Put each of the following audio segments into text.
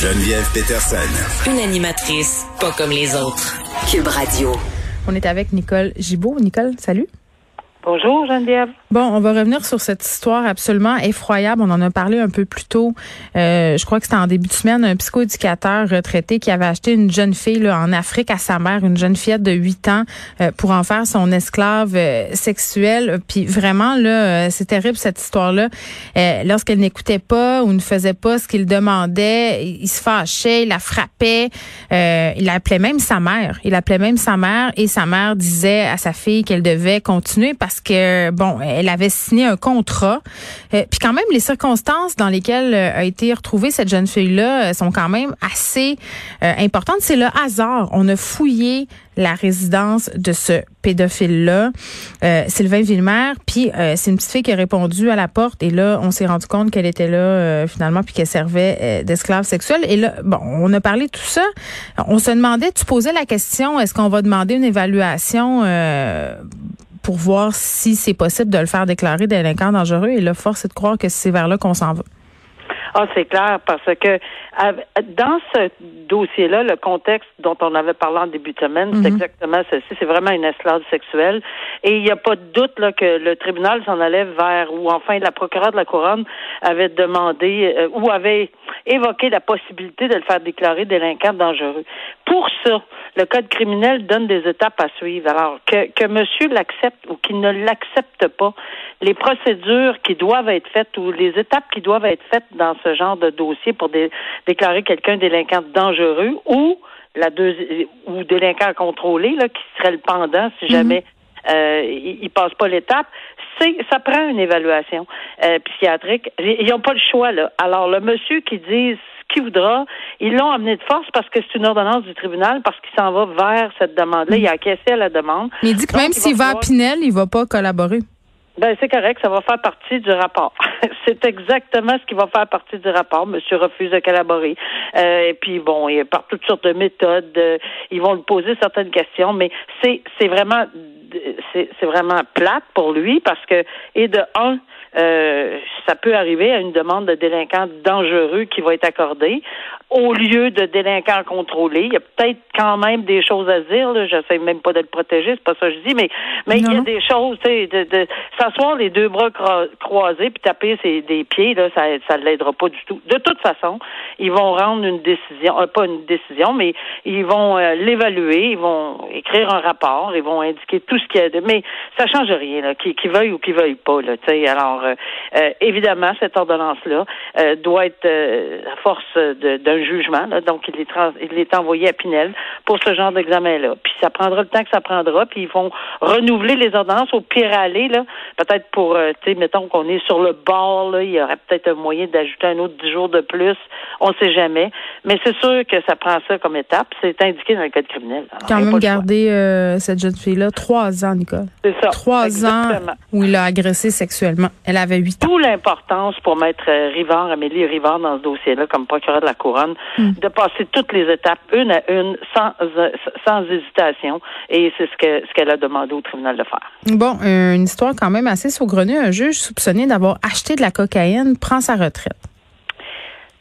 Geneviève Peterson. Une animatrice pas comme les autres. Cube Radio. On est avec Nicole Gibault. Nicole, salut. Bonjour Geneviève. Bon, on va revenir sur cette histoire absolument effroyable. On en a parlé un peu plus tôt. Euh, je crois que c'était en début de semaine, un psychoéducateur retraité qui avait acheté une jeune fille là, en Afrique à sa mère, une jeune fillette de 8 ans, euh, pour en faire son esclave euh, sexuelle. Puis vraiment, là, c'est terrible cette histoire-là. Lorsqu'elle n'écoutait pas ou ne faisait pas ce qu'il demandait, il se fâchait, il la frappait. il appelait même sa mère. Il appelait même sa mère et sa mère disait à sa fille qu'elle devait continuer parce que bon, elle avait signé un contrat. Euh, puis quand même, les circonstances dans lesquelles euh, a été retrouvée cette jeune fille-là euh, sont quand même assez importantes. C'est le hasard. On a fouillé la résidence de ce pédophile-là, Sylvain Villemer. Puis c'est une petite fille qui a répondu à la porte et là, on s'est rendu compte qu'elle était là finalement puis qu'elle servait d'esclave sexuelle. Et là, bon, on a parlé de tout ça. On se demandait, tu posais la question, est-ce qu'on va demander une évaluation pour voir si c'est possible de le faire déclarer délinquant dangereux. Et là, force est de croire que c'est vers là qu'on s'en va. Ah, c'est clair, parce que dans ce dossier-là, le contexte dont on avait parlé en début de semaine, c'est mhm. exactement ceci. C'est vraiment une esclave sexuelle. Et il n'y a pas de doute là, que le tribunal s'en allait vers, ou enfin la procureure de la Couronne avait demandé, euh, ou avait évoqué la possibilité de le faire déclarer délinquant dangereux. Pour ça, le code criminel donne des étapes à suivre. Alors, que, que monsieur l'accepte ou qu'il ne l'accepte pas, les procédures qui doivent être faites ou les étapes qui doivent être faites dans ce genre de dossier pour déclarer quelqu'un délinquant dangereux ou la ou délinquant contrôlé, là, qui serait le pendant si mhm. jamais euh, il, passe pas l'étape, c'est ça prend une évaluation euh, psychiatrique. Ils n'ont pas le choix là. Alors le monsieur qui dit qui voudra, ils l'ont amené de force parce que c'est une ordonnance du tribunal parce qu'il s'en va vers cette demande-là. Il a acquiescé à la demande. Mais il dit que même s'il va, à Pinel, il va pas collaborer. Ben c'est correct, ça va faire partie du rapport. c'est exactement ce qui va faire partie du rapport. Monsieur refuse de collaborer. Euh, et puis bon, a par toutes sortes de méthodes. Euh, ils vont lui poser certaines questions, mais c'est c'est vraiment c'est vraiment plate pour lui parce que et de un euh, ça peut arriver à une demande de délinquant dangereux qui va être accordée au lieu de délinquant contrôlé. Il y a peut-être quand même des choses à dire. Là. J'essaie même pas de le protéger, c'est pas ça que je dis, mais mais il y a des choses, tu sais, de, de s'asseoir les deux bras croisés puis taper ses des pieds, là, ça ça l'aidera pas du tout. De toute façon, ils vont rendre une décision, euh, pas une décision, mais ils vont euh, l'évaluer, ils vont écrire un rapport, ils vont indiquer tout ce qu'il y a de. Mais ça change rien, là, qui, qui veuille ou qui veuille pas, là. Tu sais, alors euh, évidemment, cette ordonnance-là doit être à force d'un jugement. Donc, il est, il est envoyé à Pinel pour ce genre d'examen-là. Puis ça prendra le temps que ça prendra. Puis ils vont renouveler les ordonnances au pire aller, là. Peut-être pour, euh, tu sais, mettons qu'on est sur le bord, là, il y aurait peut-être un moyen d'ajouter un autre dix jours de plus. On ne sait jamais. Mais c'est sûr que ça prend ça comme étape. C'est indiqué dans le code criminel. Quand même garder euh, cette jeune fille-là trois ans, Nicole. C'est ça. Trois ans où il a agressé sexuellement. Elle avait huit ans. Tout l'importance pour mettre euh, Rivard, Amélie Rivard, dans ce dossier-là, comme procureur de la Couronne, Hmm. de passer toutes les étapes une à une sans sans hésitation et c'est ce que ce qu'elle a demandé au tribunal de faire. Bon, une histoire quand même assez saugrenue. Un juge soupçonné d'avoir acheté de la cocaïne prend sa retraite.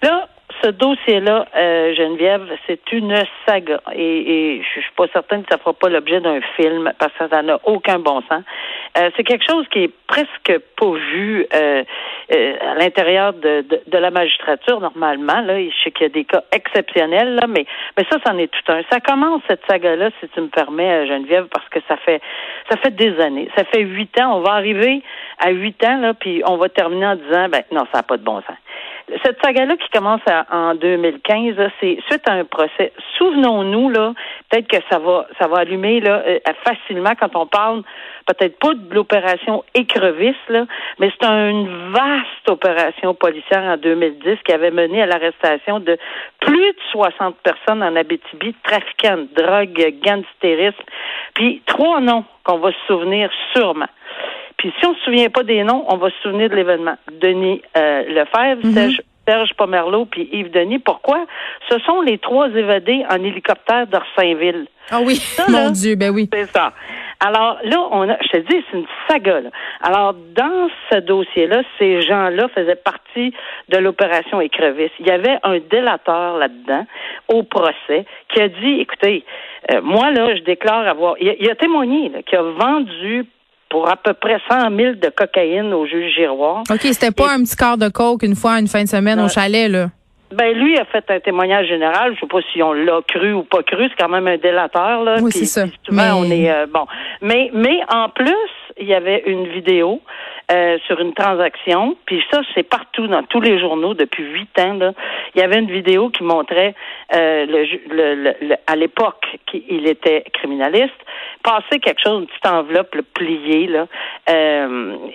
Là, ce dossier-là, euh, Geneviève, c'est une saga. Et, je suis pas certaine que ça fera pas l'objet d'un film parce que ça n'a aucun bon sens. Euh, c'est quelque chose qui est presque pas vu euh, à l'intérieur de, de, la magistrature normalement. Là, je sais qu'il y a des cas exceptionnels, là, mais mais ça, c'en est tout un. Ça commence cette saga-là, si tu me permets, Geneviève, parce que ça fait ça fait des années. Ça fait huit ans. On va arriver à huit ans là, puis on va terminer en disant, ben non, ça n'a pas de bon sens. Cette saga-là qui commence en 2015, c'est suite à un procès. Souvenons-nous là, peut-être que ça va, ça va allumer là euh, facilement quand on parle, peut-être pas de l'opération Écrevisse là, mais c'est une vaste opération policière en 2010 qui avait mené à l'arrestation de plus de 60 personnes en Abitibi, trafiquants de drogue, gangsterisme, puis trois noms qu'on va se souvenir sûrement. Puis si on ne se souvient pas des noms, on va se souvenir de l'événement. Denis euh, Lefebvre, mhm. Serge, Pomerleau, puis Yves Denis. Pourquoi? Ce sont les trois évadés en hélicoptère d'Orsainville. Ah oui, mon Dieu, ben oui. C'est ça. Alors là, on a, je te dis, c'est une saga. Là. Alors dans ce dossier-là, ces gens-là faisaient partie de l'opération Écrevisse. Il y avait un délateur là-dedans au procès qui a dit, écoutez, euh, moi là, je déclare avoir, il, a témoigné là, qu'il a vendu pour à peu près 100 000 de cocaïne au juge Giroir. OK, c'était pas un petit quart de coke une fois, une fin de semaine au chalet, là? Ben lui a fait un témoignage général. Je sais pas si on l'a cru ou pas cru. C'est quand même un délateur là. Oui, c'est ça. Souvent on est euh, bon. Mais mais en plus il y avait une vidéo euh, sur une transaction. Puis ça c'est partout dans tous les journaux depuis huit ans là. Il y avait une vidéo qui montrait euh, le, le, à l'époque qu'il était criminaliste passer quelque chose une petite enveloppe pliée là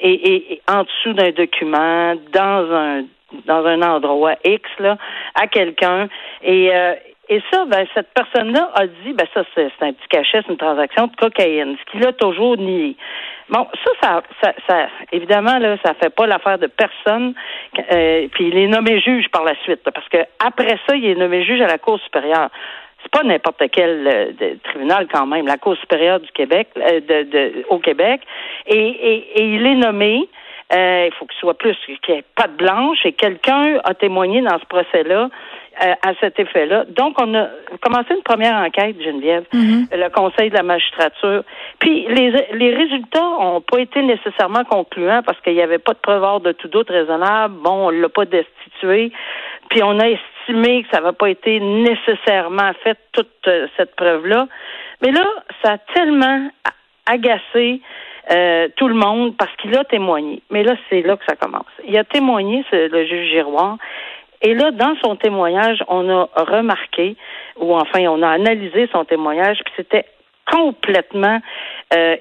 et, et en dessous d'un document dans un dans un endroit X là, à quelqu'un et euh, et ça, ben, cette personne-là a dit, ben ça, c'est un petit cachet, c'est une transaction de cocaïne, ce qu'il a toujours nié. Bon, ça, ça, ça, évidemment, là, ça fait pas l'affaire de personne. Euh, puis il est nommé juge par la suite, parce que après ça, il est nommé juge à la Cour supérieure. C'est pas n'importe quel euh, tribunal quand même, la Cour supérieure du Québec, de, de, au Québec, et, et, et il est nommé. Euh, il faut qu'il soit plus, qu'il n'y ait pas de blanche. Et quelqu'un a témoigné dans ce procès-là euh, à cet effet-là. Donc, on a commencé une première enquête, Geneviève, mm-hmm. le Conseil de la magistrature. Puis, les, les résultats n'ont pas été nécessairement concluants parce qu'il n'y avait pas de preuve de tout doute raisonnable. Bon, on l'a pas destitué. Puis, on a estimé que ça n'avait pas été nécessairement fait, toute euh, cette preuve-là. Mais là, ça a tellement agacé euh, tout le monde parce qu'il a témoigné. Mais là, c'est là que ça commence. Il a témoigné, le juge Giroir. Et là, dans son témoignage, on a remarqué, ou enfin, on a analysé son témoignage, puis c'était complètement euh,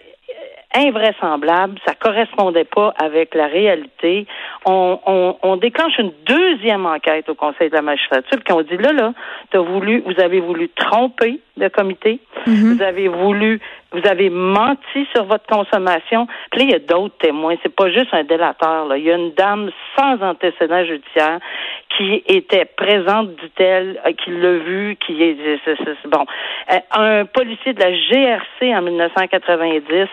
invraisemblable, ça correspondait pas avec la réalité. On, on, on, déclenche une deuxième enquête au Conseil de la magistrature, qui ont dit là, là, as voulu, vous avez voulu tromper le comité, mm-hmm. vous avez voulu, vous avez menti sur votre consommation. Puis là, il y a d'autres témoins. C'est pas juste un délateur. Là. Il y a une dame sans antécédent judiciaire qui était présente, dit-elle, euh, qui l'a vu, qui est, bon, euh, un policier de la GRC en 1990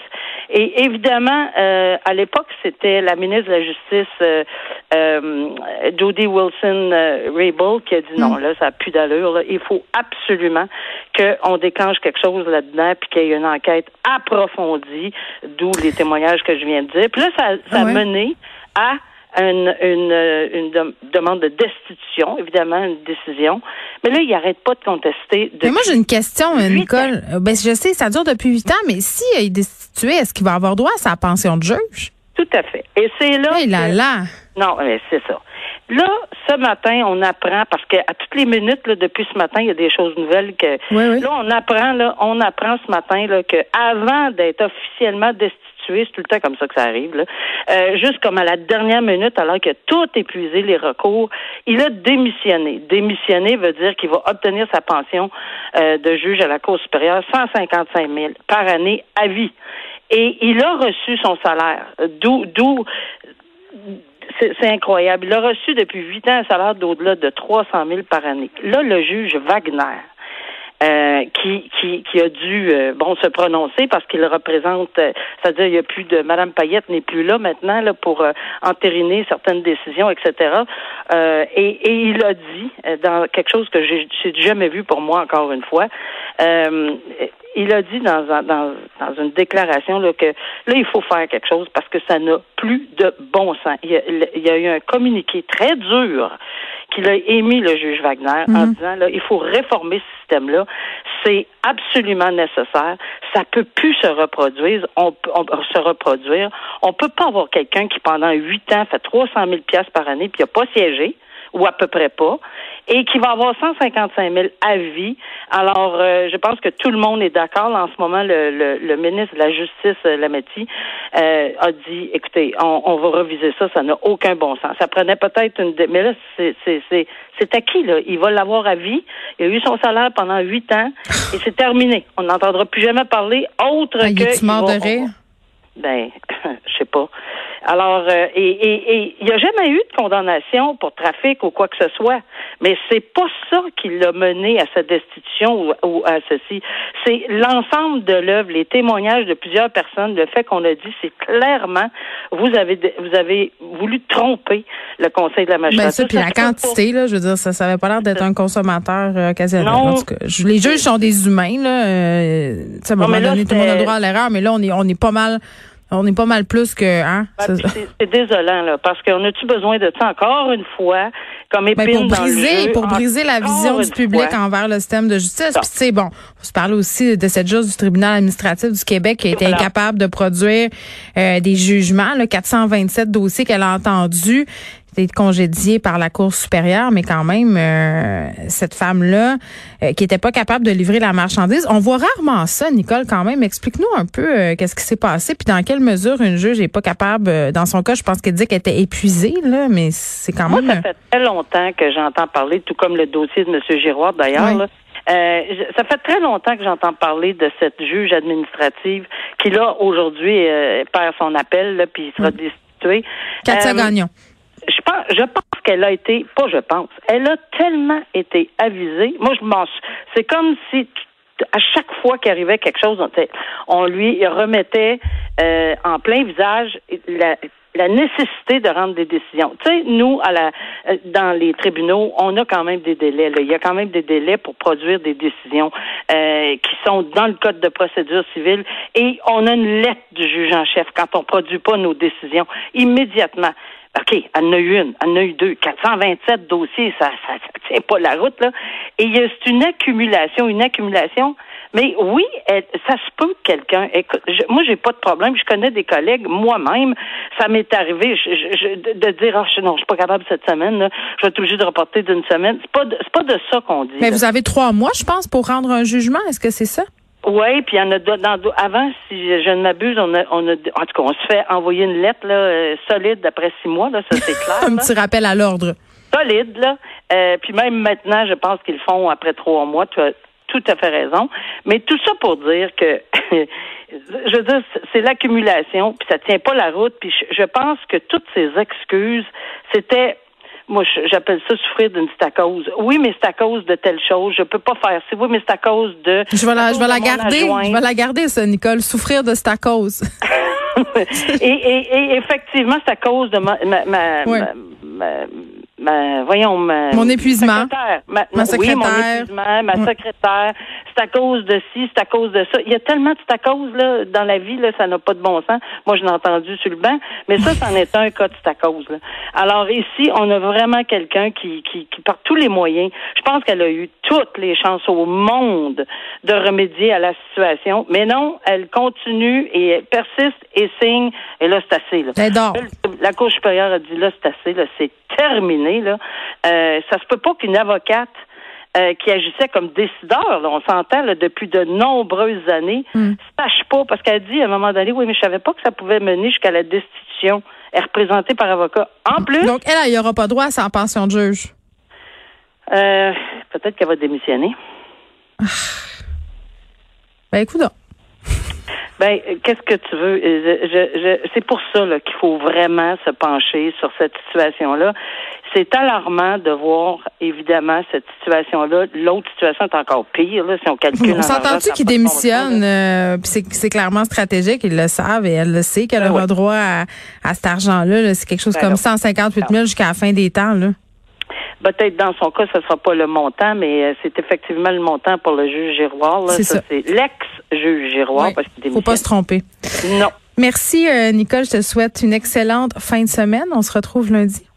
et évidemment, euh, à l'époque, c'était la ministre de la Justice, euh, euh Jody Wilson euh, Raybould, qui a dit non, mm. là, ça n'a plus d'allure. Il faut absolument qu'on déclenche quelque chose là-dedans, puis qu'il y ait une enquête approfondie, d'où les témoignages que je viens de dire. Puis là, ça, ça a mené à une, une, une demande de destitution, évidemment, une décision. Mais là, il n'arrête pas de contester. Mais moi, j'ai une question, Nicole. Ben, je sais, ça dure depuis huit ans, mais si il est destitué, est-ce qu'il va avoir droit à sa pension de juge? Tout à fait. Et c'est là. Oui, là, là. Non, mais c'est ça. Là, ce matin, on apprend parce qu'à toutes les minutes, là, depuis ce matin, il y a des choses nouvelles que. Là, on apprend, là, on apprend ce matin là, que avant d'être officiellement destitué, c'est tout le temps comme ça que ça arrive. Là. Euh, juste comme à la dernière minute, alors qu'il a tout épuisé les recours, il a démissionné. Démissionner veut dire qu'il va obtenir sa pension euh, de juge à la Cour supérieure 155 000 par année à vie. Et il a reçu son salaire. D'où, d'où c'est incroyable. Il a reçu depuis huit ans un salaire d'au-delà de 300 000 par année. Là, le juge Wagner, euh, qui, qui, qui a dû euh, bon se prononcer parce qu'il représente, euh, c'est-à-dire il y a plus de Madame Payette n'est plus là maintenant là pour entériner certaines décisions, etc. Et, et, il a dit dans quelque chose que j'ai jamais vu pour moi encore une fois. Il a dit dans, dans, dans une déclaration là, que là, il faut faire quelque chose parce que ça n'a plus de bon sens. Il y, a, il y a eu un communiqué très dur qu'il a émis le juge Wagner en mhm. disant là, il faut réformer ce système-là. C'est absolument nécessaire. Ça peut plus se reproduire. On, on se reproduire. On peut pas avoir quelqu'un qui pendant huit ans fait 300 000 pièces par année puis il a pas siégé ou à peu près pas, et qui va avoir 155 000 avis. Alors, euh, je pense que tout le monde est d'accord. En ce moment, le, le, ministre de la Justice, euh, Lametti, euh, a dit, écoutez, on, on, va reviser ça, ça n'a aucun bon sens. Ça prenait peut-être une... Mais là, c'est acquis, là. Il va l'avoir à vie. Il a eu son salaire pendant huit ans, et c'est terminé. On n'entendra plus jamais parler autre ah, que... Mort de rire? Ben, je sais pas. Alors, euh, et il n'y a jamais eu de condamnation pour trafic ou quoi que ce soit. Mais c'est pas ça qui l'a mené à sa destitution ou, à ceci. C'est l'ensemble de l'œuvre, les témoignages de plusieurs personnes, le fait qu'on a dit, c'est clairement, vous avez, vous avez voulu tromper le Conseil de la magistrature. Ben ça, puis la quantité, là, je veux dire, ça, ça avait pas l'air d'être un consommateur euh, occasionnel. Non. En tout cas, les juges sont des humains, là. Euh, à un moment donné, tout le monde a droit à l'erreur, mais là, on est, on est pas mal on est pas mal plus que hein. Ben, c'est désolant là, parce qu'on a-tu besoin de ça encore une fois comme ben, épine pour briser, pour briser la vision du public envers le système de justice. Puis tu sais bon, on se parle aussi de cette juge du tribunal administratif du Québec qui a été incapable de produire euh, des jugements, là, 427 dossiers qu'elle a entendus été congédiée par la Cour supérieure, mais quand même, euh, cette femme-là, euh, qui était pas capable de livrer la marchandise. On voit rarement ça, Nicole, quand même. Explique-nous un peu euh, qu'est-ce qui s'est passé, puis dans quelle mesure une juge n'est pas capable, dans son cas, je pense qu'elle dit qu'elle était épuisée, là, mais c'est quand même... Moi, ça fait très longtemps que j'entends parler, tout comme le dossier de M. Giroir, d'ailleurs, ça fait très longtemps que j'entends parler de cette juge administrative qui, là, aujourd'hui, perd son appel, là, puis sera mm. destituée. Katia Gagnon je pense, qu'elle a été, pas je pense, elle a tellement été avisée. Moi, je m'en c'est comme si à chaque fois qu'il arrivait quelque chose, on lui remettait euh, en plein visage la, la nécessité de rendre des décisions. Tu sais, nous, à la, euh, dans les tribunaux, on a quand même des délais. Il y a quand même des délais pour produire des décisions euh, qui sont dans le code de procédure civile. Et on a une lettre du juge en chef quand on produit pas nos décisions immédiatement. OK, elle en a eu une, elle en a eu deux. 427 dossiers, ça ça, tient pas la route, là. Et c'est une accumulation, une accumulation. Mais oui, ça se peut que quelqu'un. Écoute, je, moi, j'ai pas de problème. Je connais des collègues, moi-même, ça m'est arrivé de dire, ah, oh, non, je suis pas capable cette semaine. Là, je vais être obligé de reporter d'une semaine. C'est pas, c'est pas de ça qu'on dit. Mais vous avez trois mois, je pense, pour rendre un jugement. Est-ce que c'est ça? Oui, puis il y en a dans, avant, si je ne m'abuse, on a, on a, en tout cas, on se fait envoyer une lettre là, euh, solide d'après six mois, là, ça c'est clair. Un petit rappel à l'ordre. Solide, là. Euh, puis même maintenant, je pense qu'ils le font après trois mois. Tu as tout à fait raison. Mais tout ça pour dire que, je veux dire, c'est l'accumulation, puis ça tient pas la route. Puis je pense que toutes ces excuses, c'était moi, j'appelle ça souffrir d'une stacose. Oui, mais c'est à cause de telle chose. Je peux pas faire ça. Oui, mais c'est à cause de. Je vais la, je vais la garder. Je vais la garder, ça, Nicole. Souffrir de stacose. et, et, et, effectivement, c'est à cause de ma, ma, ma, ma voyons, ma, mon épuisement. Ma, ma, secrétaire. Oui, mon épuisement, ma secrétaire. C'est à cause de ci, c'est à cause de ça. Il y a tellement de c'est à cause là dans la vie là, ça n'a pas de bon sens. Moi, je l'ai entendu sur le banc, mais ça, c'en est un cas de c'est à cause. Là. Alors ici, on a vraiment quelqu'un qui, qui, qui, par tous les moyens, je pense qu'elle a eu toutes les chances au monde de remédier à la situation, mais non, elle continue et persiste et signe. Et là, c'est assez. Là. La Cour supérieure a dit là, c'est assez. Là, c'est terminé. Là. Euh, ça se peut pas qu'une avocate euh, qui agissait comme décideur, là, on s'entend depuis de nombreuses années, hmm. sache pas, parce qu'elle dit à un moment donné, oui, mais je savais pas que ça pouvait mener jusqu'à la destitution. Elle est représentée par avocat. En plus. Donc, elle, il n'y aura pas droit à sa pension de juge. Euh, peut-être qu'elle va démissionner. Ah. Ben, écoute. Ben, qu'est-ce que tu veux? Je, c'est pour ça qu'il faut vraiment se pencher sur cette situation-là. C'est alarmant de voir, évidemment, cette situation-là. L'autre situation est encore pire, là, si on calcule. On s'entend-tu qu'ils démissionnent? Euh, c'est clairement stratégique, ils le savent et elle le sait qu'elle ben aura droit à, à cet argent-là. c'est quelque chose ben comme 158 000 jusqu'à la fin des temps, là. Peut-être dans son cas, ce ne sera pas le montant, mais euh, c'est effectivement le montant pour le juge Giroir. C'est ça. C'est l'ex-juge Giroir. parce qu'il faut pas se tromper. Non. Merci, euh, Nicole. Je te souhaite une excellente fin de semaine. On se retrouve lundi.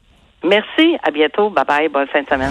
Merci. À bientôt. Bye bye. Bonne fin de semaine.